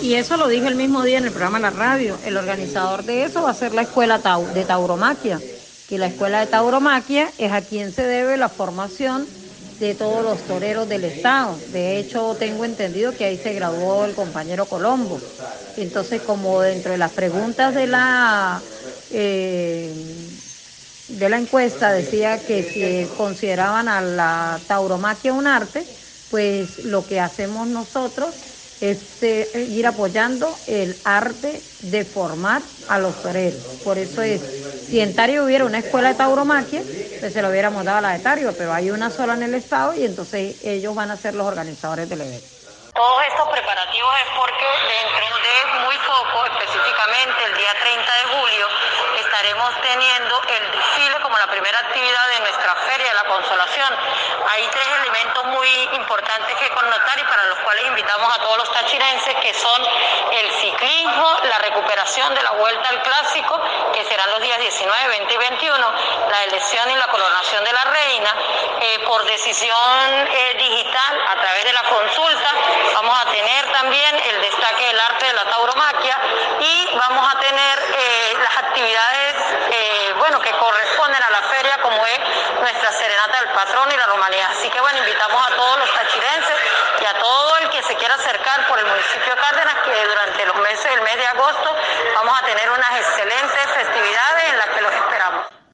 Y eso lo dije el mismo día en el programa La Radio. El organizador de eso va a ser la escuela de tauromaquia, que la escuela de tauromaquia es a quien se debe la formación de todos los toreros del estado. De hecho, tengo entendido que ahí se graduó el compañero Colombo. Entonces, como dentro de las preguntas de la eh, de la encuesta decía que si consideraban a la tauromaquia un arte, pues lo que hacemos nosotros es eh, ir apoyando el arte de formar a los toreros. Por eso es, si en Tario hubiera una escuela de tauromaquia, pues se lo hubiéramos dado a la de Tario, pero hay una sola en el estado y entonces ellos van a ser los organizadores del evento. Todos estos preparativos es porque dentro de muy poco, específicamente el día 30 de julio, estaremos teniendo el desfile como la primera actividad de nuestra Feria de la Consolación. Hay tres elementos muy importantes que connotar cuales invitamos a todos los tachirenses, que son el ciclismo, la recuperación de la vuelta al clásico, que serán los días 19, 20 y 21, la elección y la coronación de la reina, eh, por decisión eh, digital a través de la consulta, vamos a tener también el destaque del arte de la tauromaquia y vamos a tener eh, las actividades bueno, que corresponden a la feria, como es nuestra serenata del patrón y la romanía. Así que bueno, invitamos a todos los tachirenses y a todo el que se por el municipio de Cárdenas, que durante los meses del mes de agosto vamos a tener unas excelentes